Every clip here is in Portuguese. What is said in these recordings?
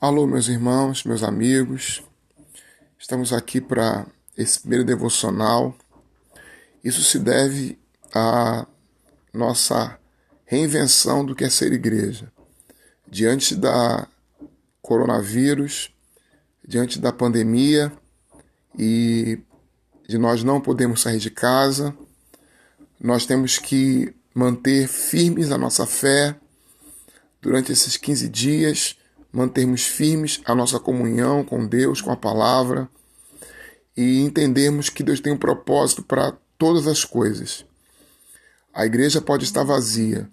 Alô, meus irmãos, meus amigos. Estamos aqui para esse primeiro devocional. Isso se deve à nossa reinvenção do que é ser igreja. Diante da coronavírus, diante da pandemia e de nós não podemos sair de casa, nós temos que manter firmes a nossa fé durante esses 15 dias mantermos firmes a nossa comunhão com Deus, com a palavra e entendermos que Deus tem um propósito para todas as coisas. A igreja pode estar vazia,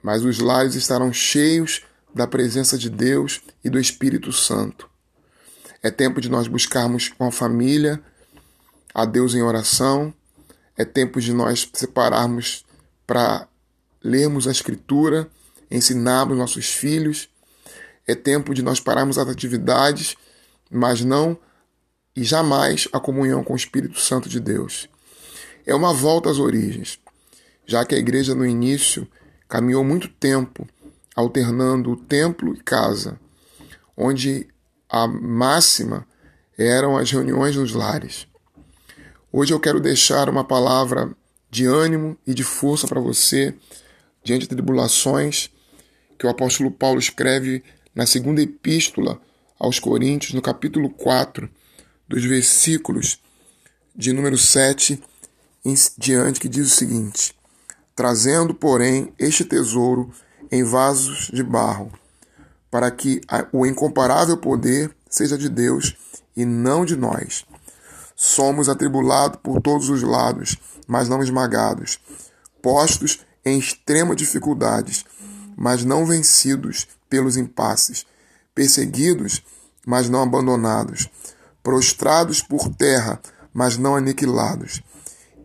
mas os lares estarão cheios da presença de Deus e do Espírito Santo. É tempo de nós buscarmos com a família a Deus em oração, é tempo de nós separarmos para lermos a Escritura, ensinarmos nossos filhos é tempo de nós pararmos as atividades, mas não e jamais a comunhão com o Espírito Santo de Deus. É uma volta às origens, já que a igreja no início caminhou muito tempo alternando templo e casa, onde a máxima eram as reuniões nos lares. Hoje eu quero deixar uma palavra de ânimo e de força para você diante de tribulações que o apóstolo Paulo escreve na segunda epístola aos Coríntios, no capítulo 4, dos versículos de número 7 em diante, que diz o seguinte: Trazendo, porém, este tesouro em vasos de barro, para que o incomparável poder seja de Deus e não de nós. Somos atribulados por todos os lados, mas não esmagados, postos em extrema dificuldades, mas não vencidos pelos impasses, perseguidos, mas não abandonados, prostrados por terra, mas não aniquilados.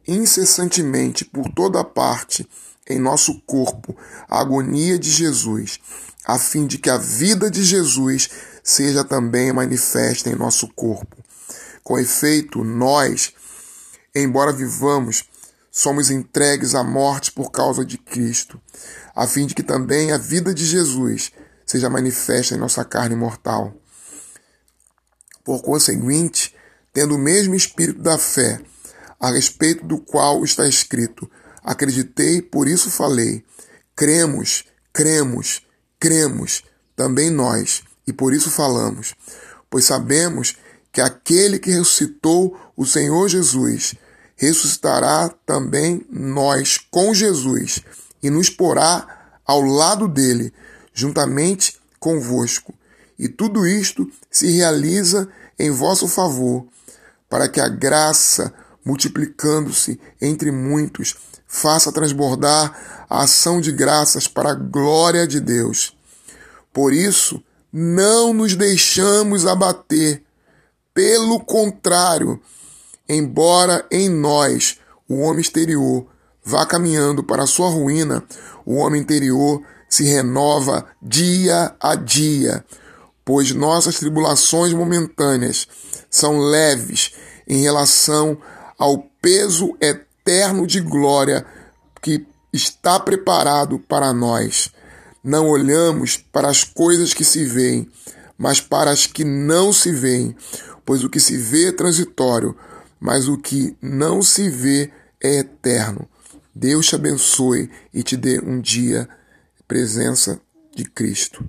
Incessantemente, por toda parte, em nosso corpo, a agonia de Jesus, a fim de que a vida de Jesus seja também manifesta em nosso corpo. Com efeito, nós, embora vivamos, somos entregues à morte por causa de Cristo, a fim de que também a vida de Jesus seja manifesta em nossa carne mortal. Por conseguinte, tendo o mesmo espírito da fé, a respeito do qual está escrito: Acreditei, por isso falei. Cremos, cremos, cremos, também nós, e por isso falamos. Pois sabemos que aquele que ressuscitou o Senhor Jesus ressuscitará também nós com Jesus e nos porá ao lado dele juntamente convosco. E tudo isto se realiza em vosso favor, para que a graça, multiplicando-se entre muitos, faça transbordar a ação de graças para a glória de Deus. Por isso, não nos deixamos abater. Pelo contrário, embora em nós o homem exterior vá caminhando para a sua ruína, o homem interior se renova dia a dia, pois nossas tribulações momentâneas são leves em relação ao peso eterno de glória que está preparado para nós. Não olhamos para as coisas que se veem, mas para as que não se veem, pois o que se vê é transitório, mas o que não se vê é eterno. Deus te abençoe e te dê um dia presença de Cristo.